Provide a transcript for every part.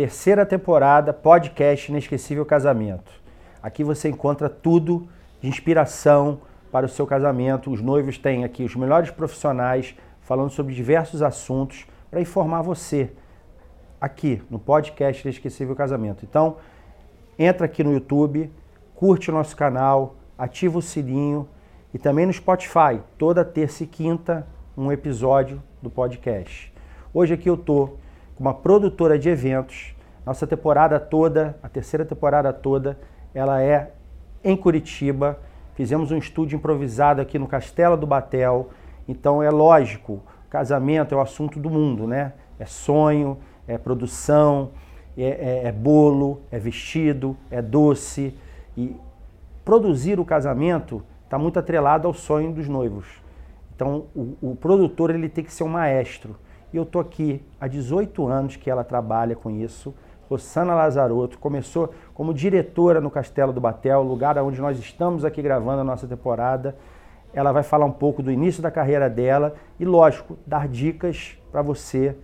terceira temporada, podcast Inesquecível Casamento. Aqui você encontra tudo de inspiração para o seu casamento. Os noivos têm aqui os melhores profissionais falando sobre diversos assuntos para informar você aqui no podcast Inesquecível Casamento. Então, entra aqui no YouTube, curte o nosso canal, ativa o sininho e também no Spotify, toda terça e quinta, um episódio do podcast. Hoje aqui eu tô uma produtora de eventos. Nossa temporada toda, a terceira temporada toda, ela é em Curitiba. Fizemos um estúdio improvisado aqui no Castelo do Batel. Então é lógico, casamento é o assunto do mundo, né? É sonho, é produção, é, é, é bolo, é vestido, é doce. E produzir o casamento está muito atrelado ao sonho dos noivos. Então o, o produtor ele tem que ser um maestro. E eu estou aqui há 18 anos que ela trabalha com isso. Rosana Lazarotto começou como diretora no Castelo do Batel, lugar onde nós estamos aqui gravando a nossa temporada. Ela vai falar um pouco do início da carreira dela e, lógico, dar dicas para você,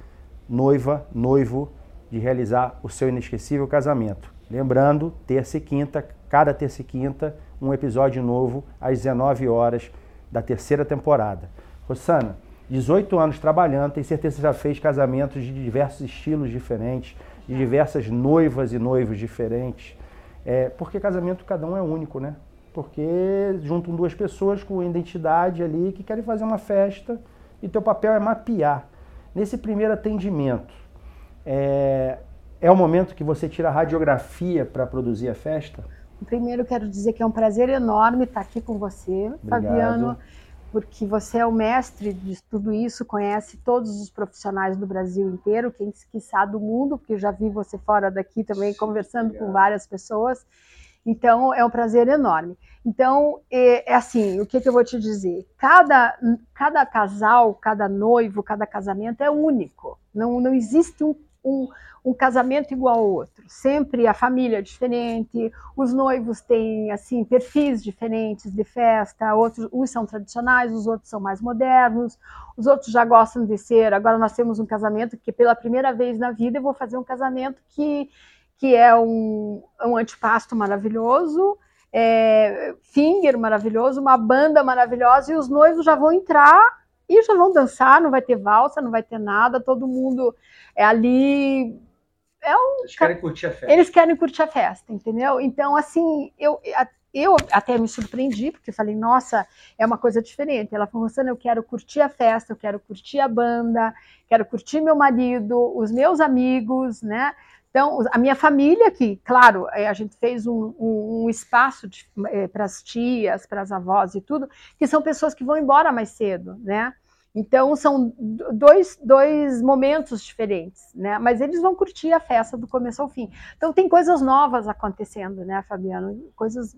noiva, noivo, de realizar o seu inesquecível casamento. Lembrando, terça e quinta, cada terça e quinta, um episódio novo às 19 horas da terceira temporada. Rosana, 18 anos trabalhando, tem certeza que já fez casamentos de diversos estilos diferentes, de diversas noivas e noivos diferentes. É, porque casamento cada um é único, né? Porque juntam duas pessoas com identidade ali que querem fazer uma festa e teu papel é mapear. Nesse primeiro atendimento, é, é o momento que você tira a radiografia para produzir a festa? Primeiro, quero dizer que é um prazer enorme estar aqui com você, Obrigado. Fabiano porque você é o mestre de tudo isso, conhece todos os profissionais do Brasil inteiro, quem sabe do mundo, porque já vi você fora daqui também conversando com várias pessoas. Então é um prazer enorme. Então é, é assim, o que, que, eu vou te dizer? Cada cada casal, cada noivo, cada casamento é único. Não não existe um, um, um casamento igual ao outro. Sempre a família é diferente, os noivos têm assim perfis diferentes de festa, outros uns são tradicionais, os outros são mais modernos, os outros já gostam de ser. Agora nós temos um casamento que pela primeira vez na vida eu vou fazer um casamento que que é um, um antipasto maravilhoso, é, finger maravilhoso, uma banda maravilhosa e os noivos já vão entrar e já vão dançar, não vai ter valsa, não vai ter nada, todo mundo é ali é um, Eles querem curtir a festa. Eles querem curtir a festa, entendeu? Então, assim, eu, eu até me surpreendi, porque falei, nossa, é uma coisa diferente. Ela falou, Rosana, eu quero curtir a festa, eu quero curtir a banda, quero curtir meu marido, os meus amigos, né? Então, a minha família, que, claro, é, a gente fez um, um, um espaço é, para as tias, para as avós e tudo, que são pessoas que vão embora mais cedo, né? Então, são dois, dois momentos diferentes, né? Mas eles vão curtir a festa do começo ao fim. Então, tem coisas novas acontecendo, né, Fabiano? Coisas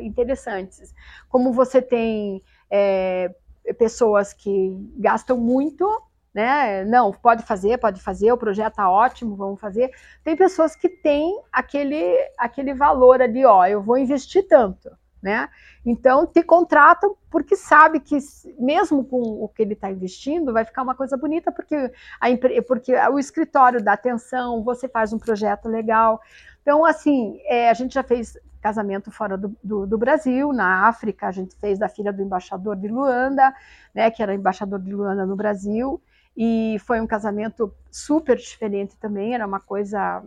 interessantes. Como você tem é, pessoas que gastam muito, né? Não, pode fazer, pode fazer, o projeto tá ótimo, vamos fazer. Tem pessoas que têm aquele, aquele valor ali, ó, eu vou investir tanto né? Então te contratam porque sabe que mesmo com o que ele está investindo vai ficar uma coisa bonita porque a porque o escritório dá atenção, você faz um projeto legal. Então assim é, a gente já fez casamento fora do, do, do, Brasil, na África a gente fez da filha do embaixador de Luanda, né? Que era embaixador de Luanda no Brasil e foi um casamento super diferente também, era uma coisa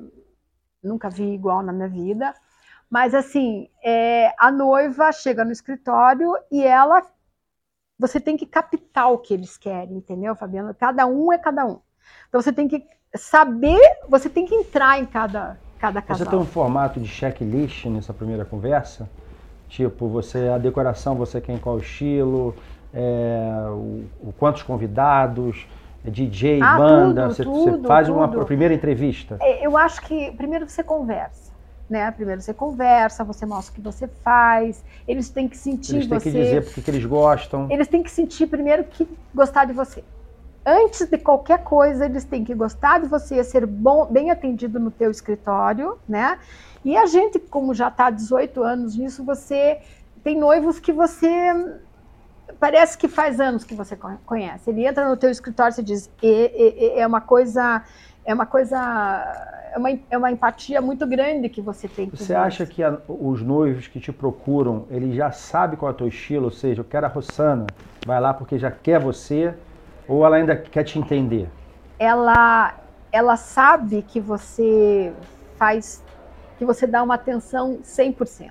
nunca vi igual na minha vida. Mas assim, é, a noiva chega no escritório e ela. Você tem que captar o que eles querem, entendeu, Fabiana? Cada um é cada um. Então você tem que saber, você tem que entrar em cada, cada casal. Você tem um formato de checklist nessa primeira conversa? Tipo, você a decoração, você quer em qual estilo, é, o, o, quantos convidados, DJ, ah, banda, tudo, você, tudo, você, faz tudo. uma primeira entrevista? É, eu acho que primeiro você conversa né? Primeiro você conversa, você mostra o que você faz, eles têm que sentir eles você. Eles têm que dizer porque que eles gostam. Eles têm que sentir primeiro que gostar de você. Antes de qualquer coisa, eles têm que gostar de você, ser bom, bem atendido no teu escritório, né? E a gente, como já está há 18 anos nisso, você tem noivos que você parece que faz anos que você conhece. Ele entra no teu escritório e diz, é, é, é uma coisa é uma coisa, é uma, é uma empatia muito grande que você tem. Você acha que a, os noivos que te procuram, ele já sabe qual é o teu estilo? Ou seja, eu quero a Rossana, vai lá porque já quer você, ou ela ainda quer te entender? Ela, ela sabe que você faz, que você dá uma atenção 100%,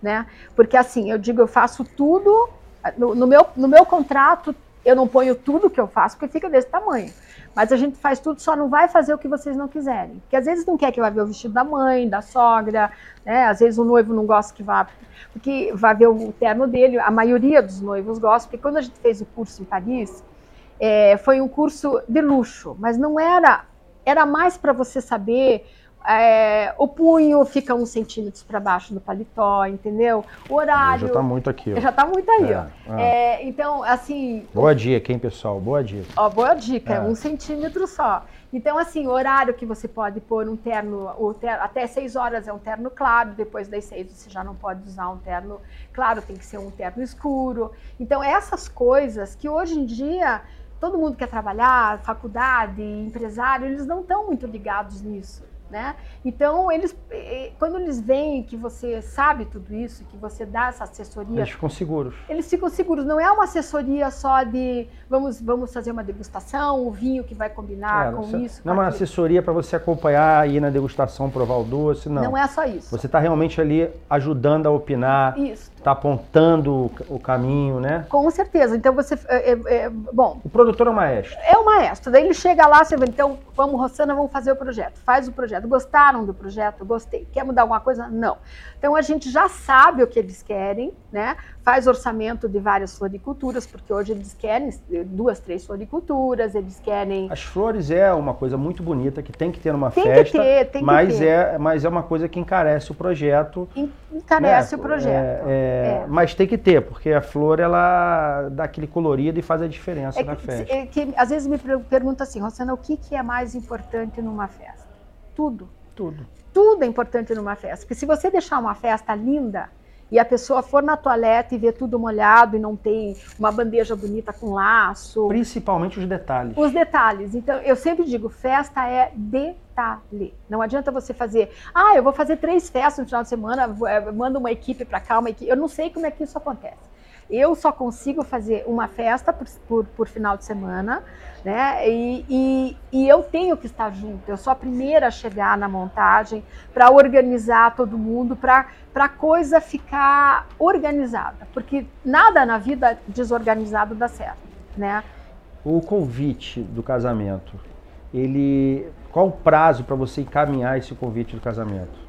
né? Porque assim, eu digo, eu faço tudo, no, no meu, no meu contrato, eu não ponho tudo que eu faço, porque fica desse tamanho. Mas a gente faz tudo, só não vai fazer o que vocês não quiserem. Porque às vezes não quer que vá ver o vestido da mãe, da sogra, né? Às vezes o noivo não gosta que vá, porque vai ver o terno dele. A maioria dos noivos gosta, porque quando a gente fez o curso em Paris, é, foi um curso de luxo, mas não era, era mais para você saber é, o punho fica uns centímetros para baixo do paletó, entendeu? O horário. Já está muito aqui. Ó. Já está muito aí, é, ó. É. é. então, assim. Boa dica, hein, pessoal? Boa dica. Ó, boa dica, é. um centímetro só. Então, assim, o horário que você pode pôr um terno, terno, até seis horas é um terno claro, depois das seis você já não pode usar um terno claro, tem que ser um terno escuro. Então, essas coisas que hoje em dia todo mundo quer trabalhar, faculdade, empresário, eles não estão muito ligados nisso. Né? Então, eles, quando eles veem que você sabe tudo isso, que você dá essa assessoria. Eles ficam seguros. Eles ficam seguros. Não é uma assessoria só de vamos, vamos fazer uma degustação, o vinho que vai combinar é, com isso. Não é uma assessoria para você acompanhar, ir na degustação, provar o doce, não. Não é só isso. Você está realmente ali ajudando a opinar. Isso está apontando o caminho, né? Com certeza. Então você, é, é, é, bom. O produtor é o maestro. É o maestro. Daí ele chega lá, você vê, então vamos, Rossana, vamos fazer o projeto. Faz o projeto. Gostaram do projeto? Gostei. Quer mudar alguma coisa? Não. Então a gente já sabe o que eles querem, né? faz orçamento de várias floriculturas, porque hoje eles querem duas, três floriculturas, eles querem... As flores é uma coisa muito bonita, que tem que ter numa tem festa, que ter, tem mas, que ter. É, mas é uma coisa que encarece o projeto. Encarece né? o projeto. É, é, é, mas tem que ter, porque a flor, ela dá aquele colorido e faz a diferença é na que, festa. É que, às vezes me pergunta assim, Rosana, o que, que é mais importante numa festa? Tudo. Tudo. Tudo é importante numa festa, porque se você deixar uma festa linda e a pessoa for na toalete e ver tudo molhado e não tem uma bandeja bonita com laço. Principalmente os detalhes. Os detalhes. Então, eu sempre digo, festa é detalhe. Não adianta você fazer, ah, eu vou fazer três festas no final de semana, eh, manda uma equipe para cá, uma equipe. Eu não sei como é que isso acontece. Eu só consigo fazer uma festa por, por, por final de semana, né? E, e, e, eu tenho que estar junto. Eu sou a primeira a chegar na montagem para organizar todo mundo, para a coisa ficar organizada, porque nada na vida desorganizado dá certo, né? O convite do casamento, ele, qual o prazo para você encaminhar esse convite do casamento?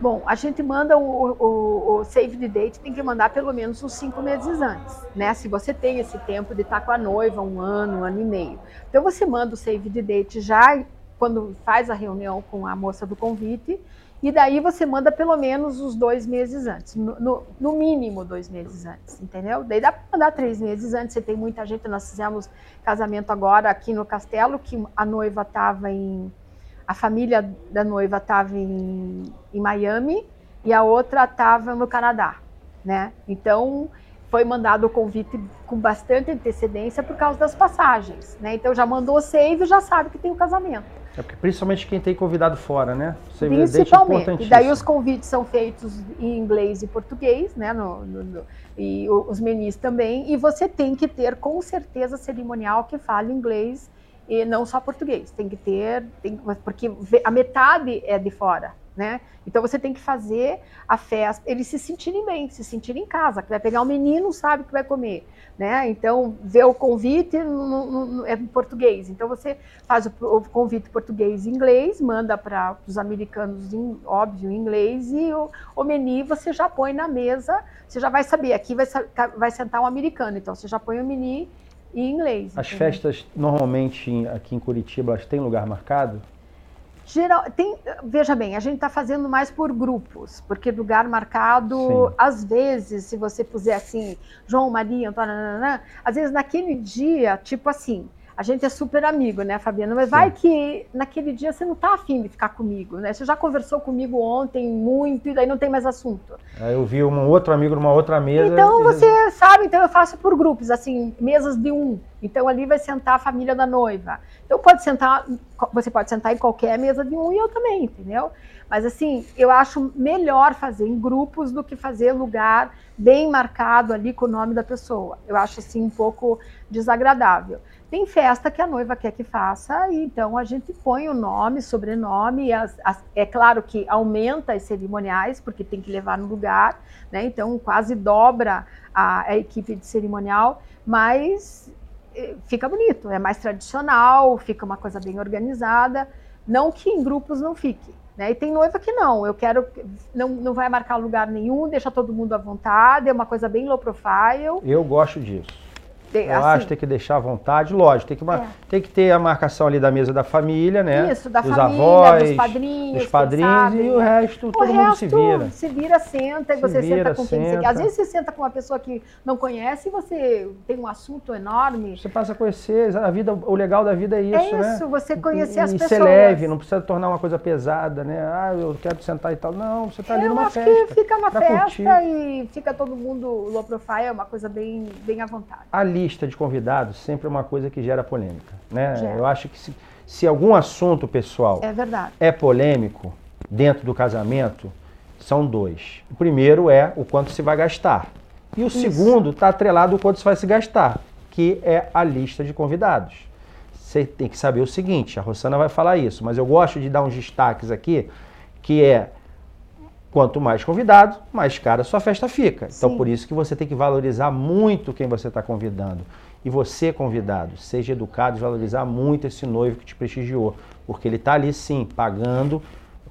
Bom, a gente manda o, o, o, save the date, tem que mandar pelo menos uns cinco meses antes, né? Se você tem esse tempo de estar com a noiva um ano, um ano e meio. Então você manda o save the date já quando faz a reunião com a moça do convite, e daí você manda pelo menos os dois meses antes, no, no, no mínimo dois meses antes, entendeu? Daí dá para mandar três meses antes, você tem muita gente, nós fizemos casamento agora aqui no Castelo, que a noiva estava em a família da noiva estava em, em Miami e a outra estava no Canadá, né? Então foi mandado o convite com bastante antecedência por causa das passagens, né? Então já mandou o save e já sabe que tem o casamento. É porque principalmente quem tem convidado fora, né? Save principalmente. E daí os convites são feitos em inglês e português, né? No, no, no, e os menis também. E você tem que ter com certeza cerimonial que fale inglês e não só português. Tem que ter, tem, porque a metade é de fora, né? Então você tem que fazer a festa, eles se sentirem bem, se sentirem em casa, que vai pegar o um menino, sabe o que vai comer, né? Então, ver o convite no, no, é em português. Então você faz o, o convite português e inglês, manda para os americanos, em, óbvio, em inglês, e o, o menu você já põe na mesa, você já vai saber, aqui vai, vai sentar um americano, então você já põe o menu e inglês. As entendeu? festas, normalmente, aqui em Curitiba, elas têm lugar marcado? Geral, tem, veja bem, a gente está fazendo mais por grupos, porque lugar marcado, Sim. às vezes, se você puser assim, João, Maria, Antônio, às vezes naquele dia, tipo assim, a gente é super amigo, né, Fabiana? Mas Sim. vai que naquele dia você não tá afim de ficar comigo, né? Você já conversou comigo ontem muito e daí não tem mais assunto. Aí eu vi um outro amigo numa outra mesa. Então e... você sabe, então eu faço por grupos, assim, mesas de um, Então ali vai sentar a família da noiva. Então pode sentar, você pode sentar em qualquer mesa de um e eu também, entendeu? Mas assim, eu acho melhor fazer em grupos do que fazer lugar bem marcado ali com o nome da pessoa. Eu acho assim um pouco desagradável. Tem festa que a noiva quer que faça, e então a gente põe o nome, sobrenome, as, as, é claro que aumenta as cerimoniais, porque tem que levar no lugar, né? Então quase dobra a, a equipe de cerimonial, mas eh, fica bonito, é mais tradicional, fica uma coisa bem organizada, não que em grupos não fique. Né? E tem noiva que não, eu quero, não, não vai marcar lugar nenhum, deixa todo mundo à vontade, é uma coisa bem low profile. Eu gosto disso. Eu assim, acho que tem que deixar à vontade, lógico, tem que, é. tem que ter a marcação ali da mesa da família, né? Isso, da dos família, avós, dos padrinhos. Dos padrinhos e o resto, o todo resto, mundo se vira. Se vira, senta e você vira, senta com quem senta. você quer. Às vezes você senta com uma pessoa que não conhece e você tem um assunto enorme. Você passa a conhecer, a vida, o legal da vida é isso, é né? isso, você conhecer e, as e pessoas. E ser leve, não precisa tornar uma coisa pesada, né? Ah, eu quero sentar e tal. Não, você está ali numa acho festa. que fica uma festa curtir. e fica todo mundo low profile, é uma coisa bem, bem à vontade. A lista de convidados sempre é uma coisa que gera polêmica. Né? Gera. Eu acho que se, se algum assunto, pessoal, é, verdade. é polêmico dentro do casamento, são dois. O primeiro é o quanto se vai gastar. E o Isso. segundo está atrelado ao quanto se vai se gastar, que é a lista de convidados. Você tem que saber o seguinte, a Rosana vai falar isso, mas eu gosto de dar uns destaques aqui, que é quanto mais convidado, mais cara a sua festa fica. Então, Sim. Então por isso que você tem que valorizar muito quem você está convidando. E você, convidado, seja educado e valorizar muito esse noivo que te prestigiou, porque ele está ali sim, pagando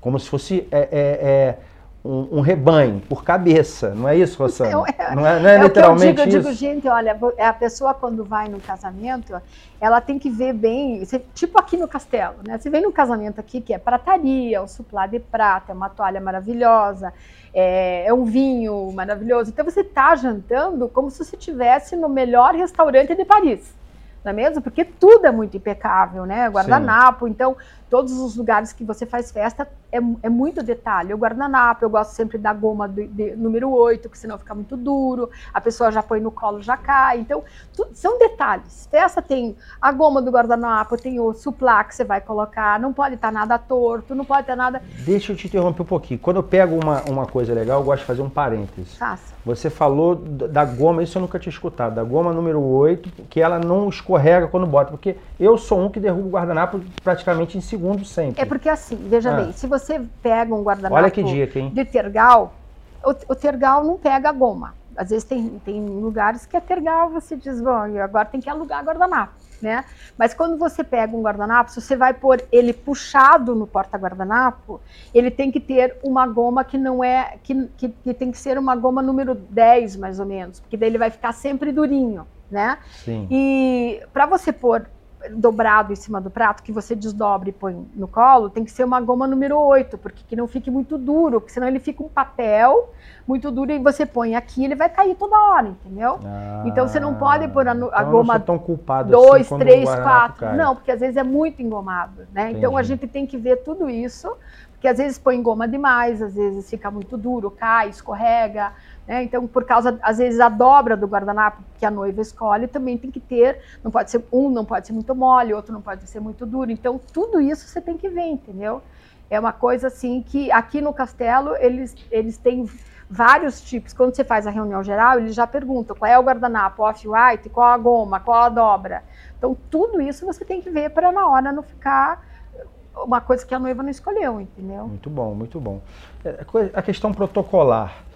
como se fosse é, é, é um, um, rebanho por cabeça, não é isso, Rossana? Não é, não é, não é, é literalmente eu digo. Eu digo, gente, olha, é a pessoa quando vai no casamento, ela tem que ver bem, tipo aqui no castelo, né? Você vem no casamento aqui que é prataria, o suplá de prata, é uma toalha maravilhosa, é, é um vinho maravilhoso. Então você está jantando como se você estivesse no melhor restaurante de Paris não é mesmo? Porque tudo é muito impecável, né? Guardanapo, Sim. então todos os lugares que você faz festa é, é muito detalhe. O guardanapo, eu gosto sempre da goma de, de, número 8, que senão fica muito duro, a pessoa já põe no colo, já cai. Então, tu, são detalhes. Festa tem a goma do guardanapo, tem o suplá que você vai colocar, não pode estar nada torto, não pode ter nada. Deixa eu te interromper um pouquinho. Quando eu pego uma, uma coisa legal, eu gosto de fazer um parênteses. Faça. Você falou da goma, isso eu nunca tinha escutado, da goma número 8, que ela não escorrega quando bota, porque eu sou um que derruba o guardanapo praticamente em segundo sempre. É porque assim, veja ah. bem, se você pega um guardanapo Olha que dica, hein? de tergal, o, o tergal não pega a goma. Às vezes tem, tem lugares que é tergal, você diz, bom, agora tem que alugar guardanapo, né? Mas quando você pega um guardanapo, se você vai pôr ele puxado no porta-guardanapo, ele tem que ter uma goma que não é, que, que, que tem que ser uma goma número 10, mais ou menos, porque daí ele vai ficar sempre durinho, né? Sim. E para você pôr dobrado em cima do prato, que você desdobre e põe no colo, tem que ser uma goma número 8, porque que não fique muito duro, porque senão ele fica um papel muito duro e você põe aqui, ele vai cair toda hora, entendeu? Ah, então você não pode pôr a, a então goma tão culpado 2, assim 3, 4. Não, porque às vezes é muito engomado, né? Entendi. Então a gente tem que ver tudo isso, porque às vezes põe goma demais, às vezes fica muito duro, cai, escorrega. Né? Então, por causa, às vezes, a dobra do guardanapo que a noiva escolhe também tem que ter, não pode ser um, não pode ser muito mole, outro não pode ser muito duro. Então, tudo isso você tem que ver, entendeu? É uma coisa assim que aqui no castelo eles, eles têm vários tipos. Quando você faz a reunião geral, eles já perguntam qual é o guardanapo off-white, qual a goma, qual a dobra. Então, tudo isso você tem que ver para na hora não ficar uma coisa que a noiva não escolheu, entendeu? Muito bom, muito bom. É, a questão protocolar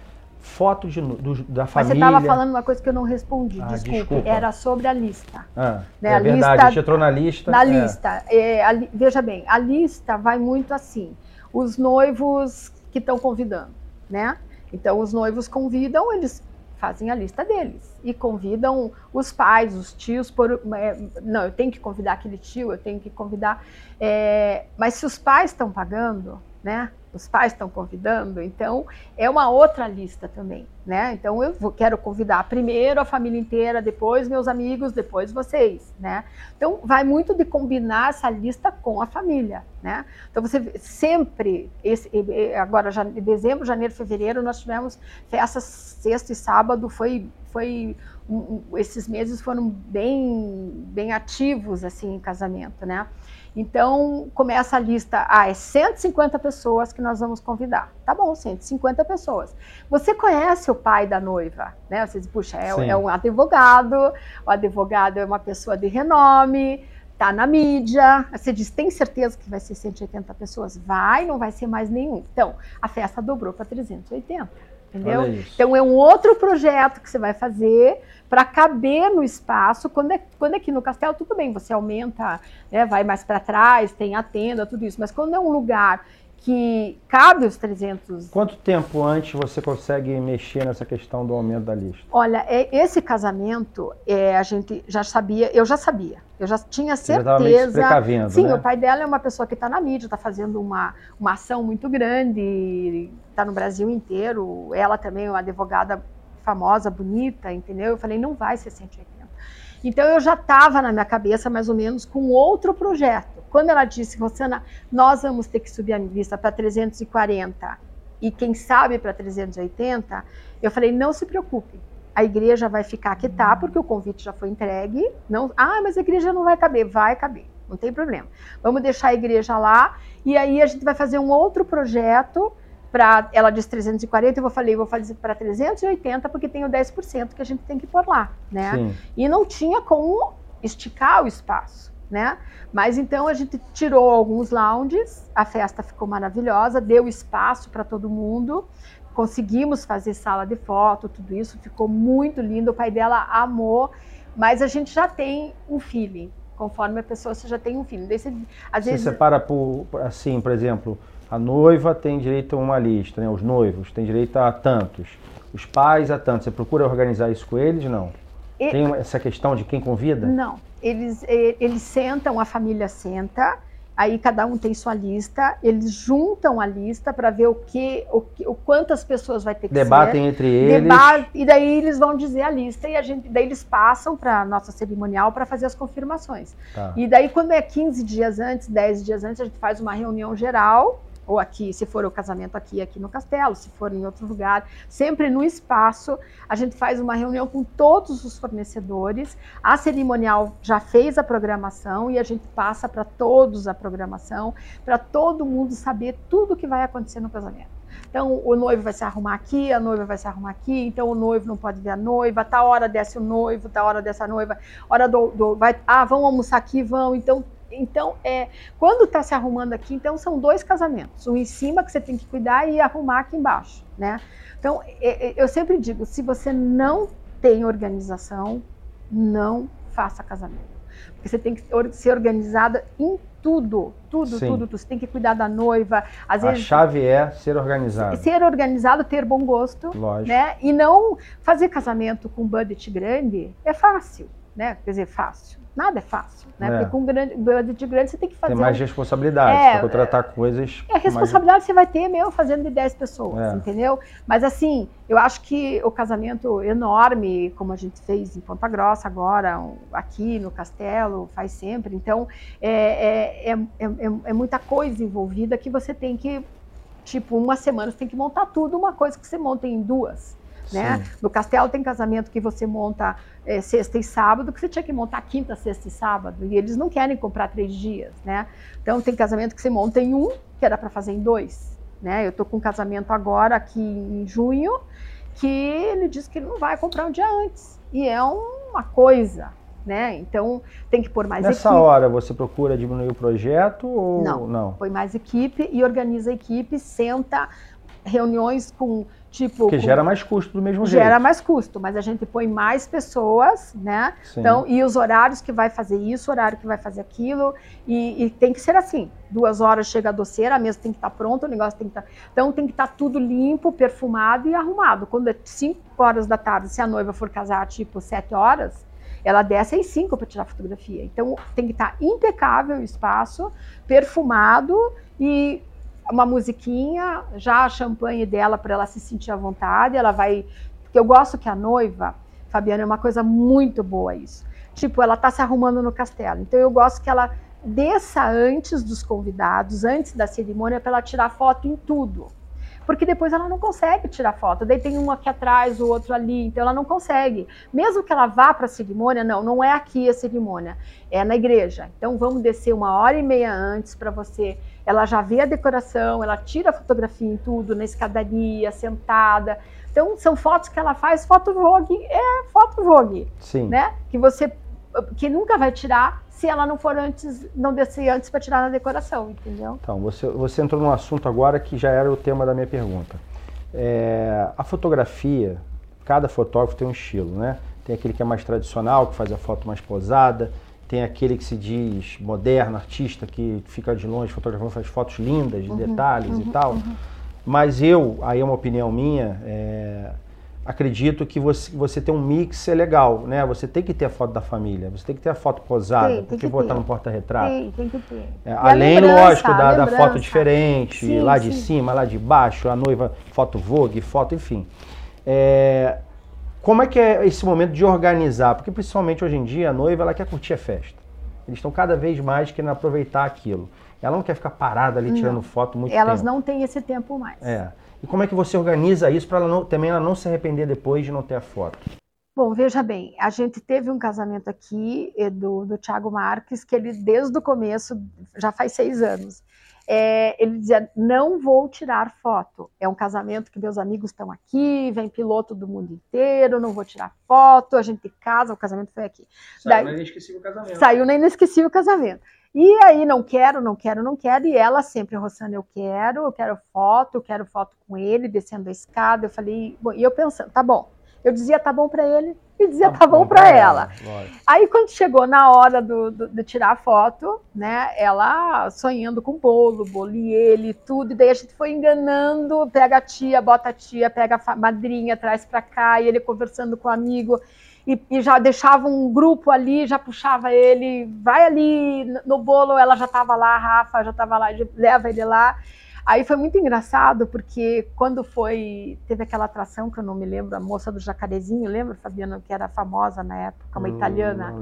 foto de, do, da família. Mas você estava falando uma coisa que eu não respondi, ah, desculpe. Desculpa. Era sobre a lista. Ah, né? É a verdade, lista, a gente entrou na lista. Na é. lista. É, a, veja bem, a lista vai muito assim. Os noivos que estão convidando, né? Então, os noivos convidam, eles fazem a lista deles. E convidam os pais, os tios, por, é, não, eu tenho que convidar aquele tio, eu tenho que convidar. É, mas se os pais estão pagando, né? os pais estão convidando, então é uma outra lista também, né? Então eu vou, quero convidar primeiro a família inteira, depois meus amigos, depois vocês, né? Então vai muito de combinar essa lista com a família, né? Então você sempre, esse, agora já em dezembro, janeiro, fevereiro, nós tivemos festas sexta e sábado, foi, foi um, esses meses foram bem, bem ativos assim em casamento, né? Então, começa a lista, ah, é 150 pessoas que nós vamos convidar. Tá bom, 150 pessoas. Você conhece o pai da noiva, né? Você diz, puxa, é, é um advogado, o advogado é uma pessoa de renome, tá na mídia. Você diz, tem certeza que vai ser 180 pessoas? Vai, não vai ser mais nenhum. Então, a festa dobrou para 380 entendeu? Então é um outro projeto que você vai fazer para caber no espaço. Quando é, quando é aqui no castelo, tudo bem, você aumenta, né, vai mais para trás, tem a tenda, tudo isso. Mas quando é um lugar que cabe os 300. Quanto tempo antes você consegue mexer nessa questão do aumento da lista? Olha, é, esse casamento, é, a gente já sabia, eu já sabia, eu já tinha certeza. Já Sim, né? o pai dela é uma pessoa que está na mídia, está fazendo uma, uma ação muito grande, está no Brasil inteiro. Ela também é uma advogada famosa, bonita, entendeu? Eu falei, não vai ser 180. Então eu já estava na minha cabeça mais ou menos com outro projeto. Quando ela disse, Rosana, nós vamos ter que subir a lista para 340 e quem sabe para 380, eu falei, não se preocupe, a igreja vai ficar que tá, porque o convite já foi entregue. Não, ah, mas a igreja não vai caber, vai caber, não tem problema. Vamos deixar a igreja lá e aí a gente vai fazer um outro projeto para ela diz 340, eu vou falei, vou fazer para 380 porque tem o 10% que a gente tem que pôr lá, né? Sim. E não tinha como esticar o espaço né? Mas então a gente tirou alguns lounges, a festa ficou maravilhosa, deu espaço para todo mundo, conseguimos fazer sala de foto, tudo isso ficou muito lindo. O pai dela amou, mas a gente já tem um feeling. Conforme a pessoa, você já tem um feeling. você, às você vezes... separa por, assim, por exemplo, a noiva tem direito a uma lista, né? os noivos têm direito a tantos, os pais a tantos. Você procura organizar isso com eles? Não. E... Tem essa questão de quem convida? Não eles, eles sentam, a família senta, aí cada um tem sua lista, eles juntam a lista para ver o que, o, o quantas pessoas vai ter que Debatem ser. entre eles. e daí eles vão dizer a lista e a gente, daí eles passam para nossa cerimonial para fazer as confirmações. Tá. E daí quando é 15 dias antes, 10 dias antes, a gente faz uma reunião geral ou aqui, se for o casamento aqui, aqui no castelo, se for em outro lugar, sempre no espaço, a gente faz uma reunião com todos os fornecedores. A cerimonial já fez a programação e a gente passa para todos a programação, para todo mundo saber tudo o que vai acontecer no casamento. Então, o noivo vai se arrumar aqui, a noiva vai se arrumar aqui, então o noivo não pode ver a noiva, tá hora desce o noivo, tá hora dessa noiva, hora do, do vai, ah, vão almoçar aqui, vão, então então, é, quando está se arrumando aqui, então são dois casamentos. Um em cima que você tem que cuidar e arrumar aqui embaixo, né? Então, é, é, eu sempre digo, se você não tem organização, não faça casamento. Porque você tem que ser organizada em tudo, tudo, Sim. tudo, tudo. Você tem que cuidar da noiva. Às a vezes, chave é ser organizado. Ser organizado, ter bom gosto. Lógico. Né? E não fazer casamento com budget grande é fácil, né? Quer dizer, fácil Nada é fácil, né? É. Porque com grande, budget grande você tem que fazer. Tem mais responsabilidade é, para contratar é, coisas. É, a responsabilidade mais... você vai ter mesmo fazendo de 10 pessoas, é. entendeu? Mas assim, eu acho que o casamento enorme, como a gente fez em Ponta Grossa agora, aqui no Castelo, faz sempre. Então, é, é, é, muita coisa envolvida que você tem que, tipo, uma semana você tem que montar tudo, uma coisa que você monta em duas. Né? No castelo tem casamento que você monta é, sexta e sábado, que você tinha que montar quinta, sexta e sábado, e eles não querem comprar três dias, né? Então tem casamento que você monta em um, que era para fazer em dois, né? Eu estou com um casamento agora aqui em junho, que ele diz que ele não vai comprar um dia antes, e é uma coisa, né? Então tem que pôr mais Nessa equipe. hora você procura diminuir o projeto ou não? Não, põe mais equipe e organiza a equipe, senta reuniões com Tipo, que gera mais custo do mesmo jeito. Gera mais custo, mas a gente põe mais pessoas, né? Sim. Então, e os horários que vai fazer isso, horário que vai fazer aquilo, e, e tem que ser assim. Duas horas chega a doceira, a mesa tem que estar tá pronta, o negócio tem que estar. Tá... Então tem que estar tá tudo limpo, perfumado e arrumado. Quando é 5 horas da tarde, se a noiva for casar tipo 7 horas, ela desce às 5 para tirar fotografia. Então tem que estar impecável o espaço, perfumado e uma musiquinha, já a champanhe dela para ela se sentir à vontade, ela vai. Porque eu gosto que a noiva, Fabiana, é uma coisa muito boa isso. Tipo, ela tá se arrumando no castelo. Então eu gosto que ela desça antes dos convidados, antes da cerimônia, para ela tirar foto em tudo. Porque depois ela não consegue tirar foto. Daí tem um aqui atrás, o outro ali, então ela não consegue. Mesmo que ela vá para a cerimônia, não, não é aqui a cerimônia, é na igreja. Então vamos descer uma hora e meia antes para você. Ela já vê a decoração, ela tira a fotografia em tudo, na escadaria, sentada. Então são fotos que ela faz, foto vogue, é foto vogue, Sim. né? Que você que nunca vai tirar se ela não for antes, não descer antes para tirar na decoração, entendeu? Então, você, você entrou num assunto agora que já era o tema da minha pergunta. É, a fotografia, cada fotógrafo tem um estilo, né? Tem aquele que é mais tradicional, que faz a foto mais posada, tem aquele que se diz moderno, artista, que fica de longe fotografando, faz fotos lindas, de uhum, detalhes uhum, e tal. Uhum. Mas eu, aí é uma opinião minha, é, acredito que você, você ter um mix é legal, né? Você tem que ter a foto da família, você tem que ter a foto posada, tem, porque botar no porta-retrato. Tem, tem que ter. É, além, lógico, da, da, foto diferente, sim, lá de sim. cima, lá de baixo, a noiva, foto vogue, foto, enfim. É, como é que é esse momento de organizar? Porque principalmente hoje em dia a noiva ela quer curtir a festa. Eles estão cada vez mais querendo aproveitar aquilo. Ela não quer ficar parada ali tirando não. foto muito Elas tempo. não têm esse tempo mais. É. E como é que você organiza isso para também ela não se arrepender depois de não ter a foto? Bom, veja bem, a gente teve um casamento aqui do, do Thiago Marques, que ele desde o começo, já faz seis anos, é, ele dizia, não vou tirar foto. É um casamento que meus amigos estão aqui, vem piloto do mundo inteiro, não vou tirar foto, a gente casa, o casamento foi aqui. Saiu Daí, na inesquecível casamento. Saiu na inesquecível casamento. E aí, não quero, não quero, não quero. E ela sempre, Rossana, eu quero, eu quero foto, eu quero foto com ele, descendo a escada. Eu falei, bom, e eu pensando, tá bom. Eu dizia tá bom para ele e dizia tá, tá bom, bom para ela. ela. Aí quando chegou na hora do, do, de tirar a foto, né, ela sonhando com bolo, bolo e ele, tudo, e daí a gente foi enganando, pega a tia, bota a tia, pega a madrinha, traz para cá, e ele conversando com o amigo e, e, já deixava um grupo ali, já puxava ele, vai ali no bolo, ela já estava lá, a Rafa já estava lá, leva ele lá. Aí foi muito engraçado, porque quando foi, teve aquela atração que eu não me lembro, a moça do Jacarezinho, lembra, Fabiana, que era famosa na época, uma hum, italiana,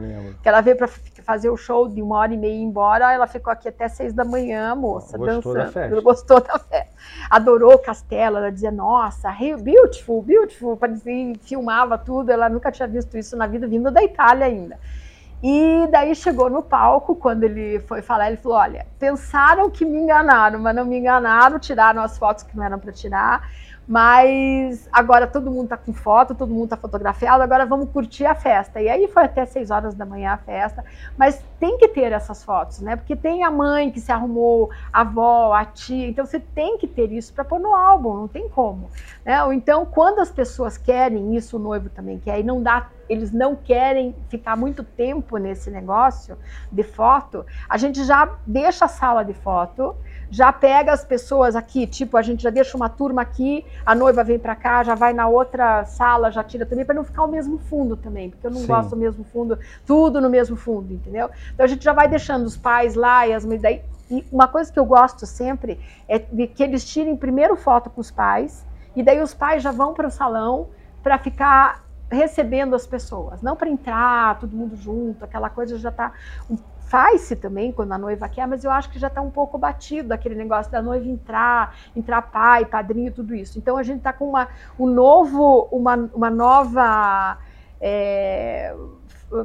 que ela veio para fazer o show de uma hora e meia embora, ela ficou aqui até seis da manhã, moça, Gostou dançando. Da festa. Gostou da festa. Adorou o castelo, ela dizia, nossa, beautiful, beautiful, parecia, filmava tudo, ela nunca tinha visto isso na vida, vindo da Itália ainda. E daí chegou no palco, quando ele foi falar, ele falou: Olha, pensaram que me enganaram, mas não me enganaram, tiraram as fotos que não eram para tirar. Mas agora todo mundo tá com foto, todo mundo tá fotografado, agora vamos curtir a festa. E aí foi até 6 horas da manhã a festa, mas tem que ter essas fotos, né? Porque tem a mãe que se arrumou, a avó, a tia, então você tem que ter isso para pôr no álbum, não tem como. Né? Ou então, quando as pessoas querem isso, o noivo também quer, e não dá eles não querem ficar muito tempo nesse negócio de foto, a gente já deixa a sala de foto, já pega as pessoas aqui, tipo, a gente já deixa uma turma aqui, a noiva vem para cá, já vai na outra sala, já tira também, para não ficar o mesmo fundo também, porque eu não Sim. gosto do mesmo fundo, tudo no mesmo fundo, entendeu? Então a gente já vai deixando os pais lá e as mães daí. E uma coisa que eu gosto sempre é de que eles tirem primeiro foto com os pais, e daí os pais já vão para o salão para ficar recebendo as pessoas, não para entrar todo mundo junto, aquela coisa já está faz-se também quando a noiva quer, mas eu acho que já está um pouco batido aquele negócio da noiva entrar, entrar pai, padrinho, tudo isso. Então a gente está com uma, um novo, uma, uma nova é,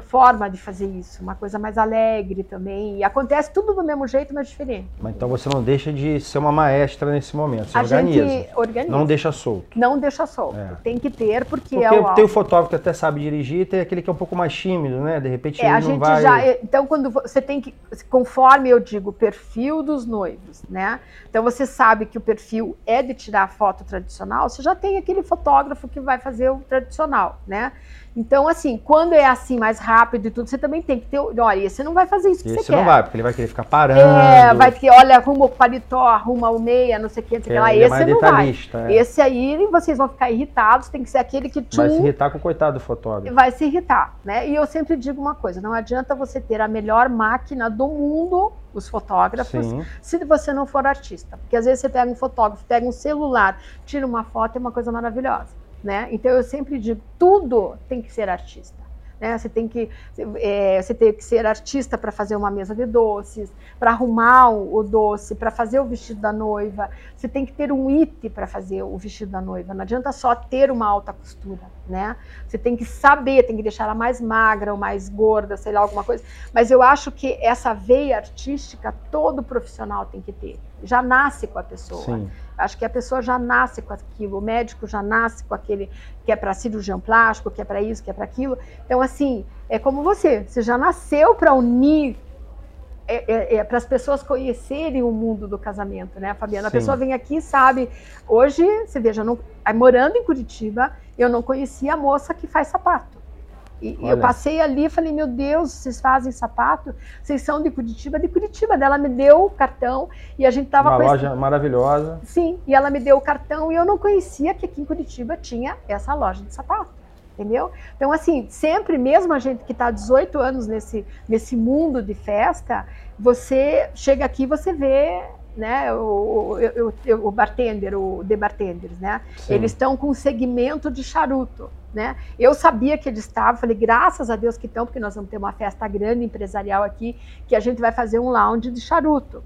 forma de fazer isso, uma coisa mais alegre também. E acontece tudo do mesmo jeito, mas diferente. Mas então você não deixa de ser uma maestra nesse momento, você a organiza. Gente organiza. Não deixa solto. Não deixa solto. É. Tem que ter, porque, porque é o tem o fotógrafo que até sabe dirigir, tem aquele que é um pouco mais tímido, né? De repente é, ele a gente vai... já, é, então quando você tem que, conforme eu digo, perfil dos noivos, né? Então você sabe que o perfil é de tirar foto tradicional, você já tem aquele fotógrafo que vai fazer o tradicional, né? Então, assim, quando é assim mais rápido e tudo, você também tem que ter. Olha, esse não vai fazer isso que esse você quer. não vai, porque ele vai querer ficar parando. É, vai ter, olha, arruma o paletó, arruma o meia, não sei o que, não sei o que lá. É Esse mais não vai. é. Esse aí vocês vão ficar irritados, tem que ser aquele que Vai se tchum, irritar com o coitado do fotógrafo. vai se irritar, né? E eu sempre digo uma coisa, não adianta você ter a melhor máquina do mundo, os fotógrafos, Sim. se você não for artista. Porque às vezes você pega um fotógrafo, pega um celular, tira uma foto, é uma coisa maravilhosa, né? Então eu sempre digo, tudo tem que ser artista. Né? Você tem que é, você tem que ser artista para fazer uma mesa de doces, para arrumar o, doce, para fazer o vestido da noiva. Você tem que ter um IT para fazer o vestido da noiva. Não adianta só ter uma alta costura, né? Você tem que saber, tem que deixar ela mais magra ou mais gorda, sei lá alguma coisa. Mas eu acho que essa veia artística todo profissional tem que ter. Já nasce com a pessoa. Sim. Acho que a pessoa já nasce com aquilo, o médico já nasce com aquele que é para cirurgião plástico, que é para isso, que é para aquilo. Então, assim, é como você, você já nasceu para unir, é, é, é, para as pessoas conhecerem o mundo do casamento, né, Fabiana? A Sim. pessoa vem aqui e sabe. Hoje, você veja, não, aí, morando em Curitiba, eu não conhecia a moça que faz sapato. E e eu Olha. passei ali e falei, meu Deus, vocês fazem sapato? Vocês são de Curitiba? De Curitiba. Daí Ela me deu o cartão e a gente tava Uma esse- loja maravilhosa. Sim, e ela me deu o cartão e eu não conhecia que aqui em Curitiba tinha essa loja de sapato, entendeu? Então, assim, sempre, mesmo a gente que está há 18 anos nesse, nesse mundo de festa, você chega aqui e você vê né, o, o, o, o bartender, o The Bartenders, né? Sim. Eles estão com um segmento de charuto, né? Eu sabia que eles estavam, falei, graças a Deus que estão, porque nós vamos ter uma festa grande empresarial aqui, que a gente vai fazer um lounge de charuto.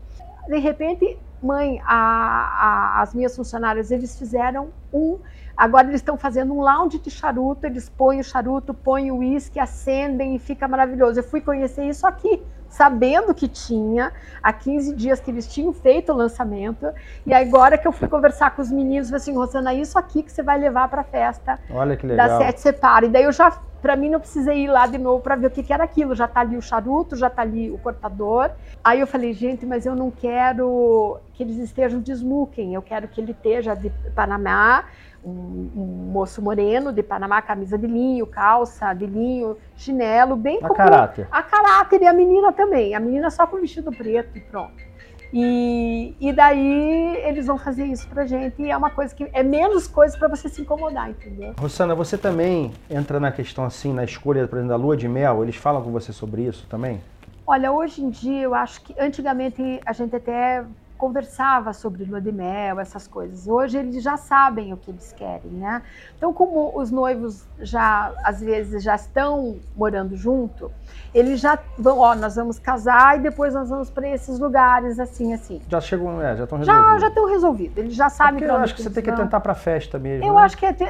De repente, mãe, a- a- as minhas funcionárias, eles fizeram um. Agora eles estão fazendo um lounge de charuto, eles põem o charuto, põem o uísque, acendem e fica maravilhoso. Eu fui conhecer isso aqui, sabendo que tinha, há 15 dias que eles tinham feito o lançamento, e agora que eu fui conversar com os meninos, falei assim, Rosana, isso aqui que você vai levar para a festa Olha que legal. da Sete Separa. E daí eu já, para mim, não precisei ir lá de novo para ver o que, que era aquilo. Já tá ali o charuto, já tá ali o cortador. Aí eu falei, gente, mas eu não quero que eles estejam de smoking, eu quero que ele esteja de Panamá, um, um moço moreno de Panamá, camisa de linho, calça de linho, chinelo, bem A comum. caráter. A caráter e a menina também. A menina só com vestido preto e pronto. E, e daí eles vão fazer isso pra gente. E é uma coisa que é menos coisa para você se incomodar, entendeu? Rosana, você também entra na questão assim, na escolha, por exemplo, da lua de mel? Eles falam com você sobre isso também? Olha, hoje em dia eu acho que antigamente a gente até conversava sobre lua de mel, essas coisas. Hoje eles já sabem o que eles querem, né? Então, como os noivos já às vezes já estão morando junto, eles já vão, ó, nós vamos casar e depois nós vamos para esses lugares assim, assim. Já chegam, é, já estão Já resolvidos. já estão resolvidos. Eles já sabem Porque para eu acho que você tem que tentar pra festa mesmo. Eu né? acho que é, te-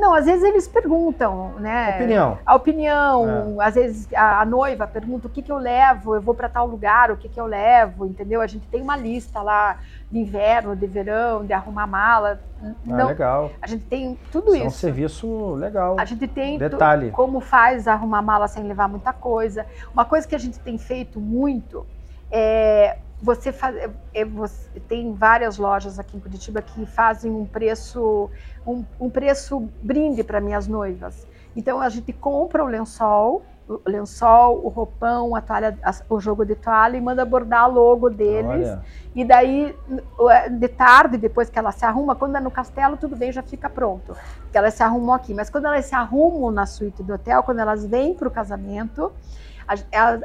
não, às vezes eles perguntam, né? Opinião. A opinião, às vezes a, a noiva pergunta o que, que eu levo, eu vou para tal lugar, o que, que eu levo, entendeu? A gente tem uma lista lá de inverno, de verão, de arrumar mala. Ah, Não, legal. a gente tem tudo Isso é um isso. serviço legal. A gente tem tu- Detalhe. como faz arrumar mala sem levar muita coisa. Uma coisa que a gente tem feito muito é você faz, é- é você- tem várias lojas aqui em Curitiba que fazem um preço um, um preço brinde para minhas noivas. Então a gente compra o lençol, o lençol, o roupão, a toalha, o jogo de toalha e manda bordar a logo deles. Olha, E daí, de tarde, depois que ela se arruma, quando é no castelo, tudo bem, já fica pronto. Porque elas se arrumam aqui. Mas quando elas se arrumam na suíte do hotel, quando elas vêm para o casamento, a,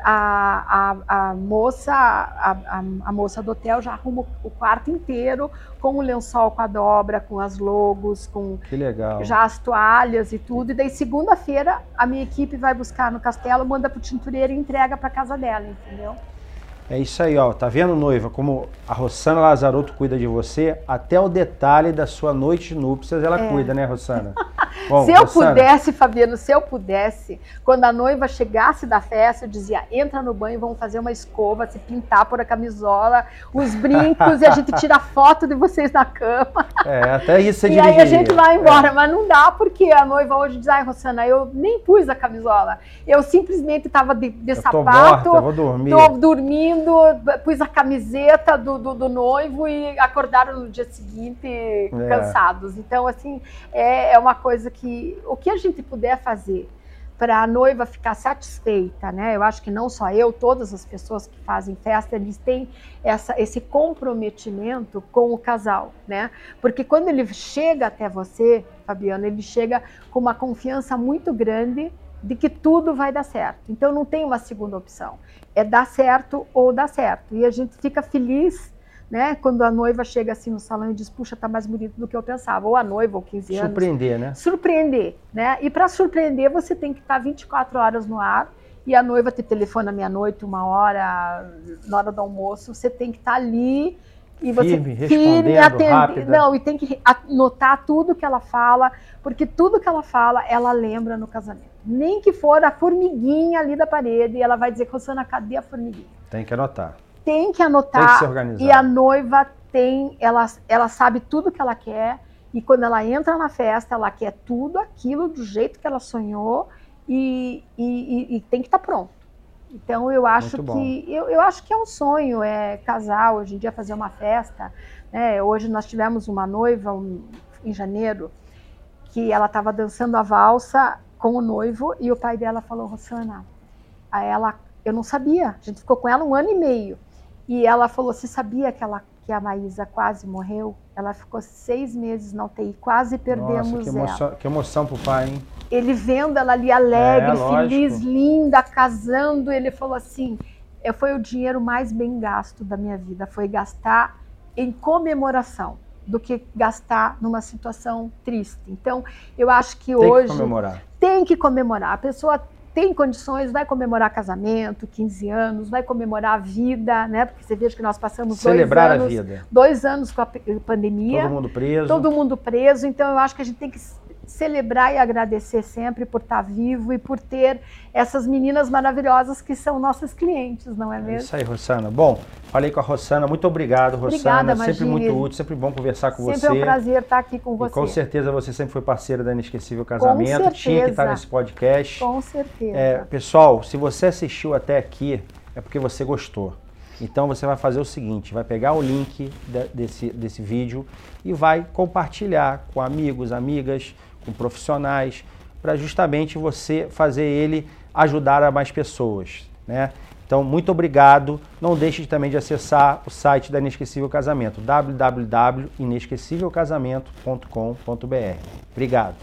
a- a- a moça, a, moça do hotel já arruma o quarto inteiro com o lençol com a dobra, com as logos, com que legal. já as toalhas e tudo. E daí, segunda-feira, a minha equipe vai buscar no castelo, manda para o tintureiro e entrega para casa dela, entendeu? É isso aí, ó. Tá vendo, noiva, como a Rossana Lazarotto cuida de você? Até o detalhe da sua noite de núpcias ela É. cuida, né, Rossana? Bom, se eu Rossana, pudesse, Fabiano, se eu pudesse, quando a noiva chegasse da festa, eu dizia: entra no banho, vamos fazer uma escova, se pintar por a camisola, os brincos, e a gente tira foto de vocês na cama. É, até isso você e aí a dirigiria. gente vai É. embora. Mas não dá, porque a noiva hoje diz: ai, Rosana, eu nem pus a camisola. Eu simplesmente estava de, de Eu tô sapato. morta, vou dormir. Tô dormindo, pus a camiseta do, do, do noivo e acordaram no dia seguinte cansados. Então, assim, é, é uma coisa que o que a gente puder fazer para a noiva ficar satisfeita, né? Eu acho que não só eu, todas as pessoas que fazem festa, eles têm essa, esse comprometimento com o casal, né? Porque quando ele chega até você, Fabiano, ele chega com uma confiança muito grande de que tudo vai dar certo. Então não tem uma segunda opção. É dar certo ou dar certo. E a gente fica feliz né? Quando a noiva chega assim no salão e diz, puxa, tá mais bonito do que eu pensava. Ou a noiva, ou 15 anos. Surpreender, né? Surpreender, né? E para surpreender, você tem que estar 24 horas no ar e a noiva te telefona meia-noite, uma hora, na hora do almoço. Você tem que estar ali e você firme, firme atender. Não, e tem que anotar tudo que ela fala, porque tudo que ela fala, ela lembra no casamento. Nem que for a formiguinha ali da parede, e ela vai dizer, Rosana, cadê a formiguinha? Tem que anotar tem que anotar tem que e a noiva tem, ela, ela sabe tudo que ela quer e quando ela entra na festa, ela quer tudo aquilo do jeito que ela sonhou e, e, e tem que estar tá pronto. Então eu acho que eu, eu acho que é um sonho é casar hoje em dia fazer uma festa. Né? Hoje nós tivemos uma noiva um, em janeiro que ela estava dançando a valsa com o noivo e o pai dela falou Rosana, a ela eu não sabia. A gente ficou com ela um ano e meio. E ela falou: Você sabia que, ela, que a Maísa quase morreu? Ela ficou seis meses na UTI, quase perdemos Nossa, que emoção, ela. Que emoção pro pai, hein? Ele vendo ela ali alegre, é, feliz, linda, casando, ele falou assim: Foi o dinheiro mais bem gasto da minha vida, foi gastar em comemoração do que gastar numa situação triste. Então, eu acho que tem hoje que comemorar. tem que comemorar. A pessoa tem condições, vai comemorar casamento, 15 anos, vai comemorar a vida, né? Porque você veja que nós passamos Celebrar dois anos, a vida. dois anos com a pandemia. Todo mundo preso. Todo mundo preso. Então eu acho que a gente tem que celebrar e agradecer sempre por estar vivo e por ter essas meninas maravilhosas que são nossas clientes, não é mesmo? É isso aí, Rossana. Bom, falei com a Rossana, muito obrigado, Rossana. Obrigada, sempre muito útil, sempre bom conversar com sempre você. Sempre é um prazer estar aqui com você. E com certeza você sempre foi parceira da Inesquecível Casamento. Com Tinha que estar nesse podcast. Com certeza. É, pessoal, se você assistiu até aqui, é porque você gostou. Então você vai fazer o seguinte, vai pegar o link desse, desse vídeo e vai compartilhar com amigos, amigas, com profissionais, para justamente você fazer ele ajudar a mais pessoas. Né? Então, muito obrigado. Não deixe também de acessar o site da Inesquecível Casamento, www.inesquecivelcasamento.com.br. Obrigado.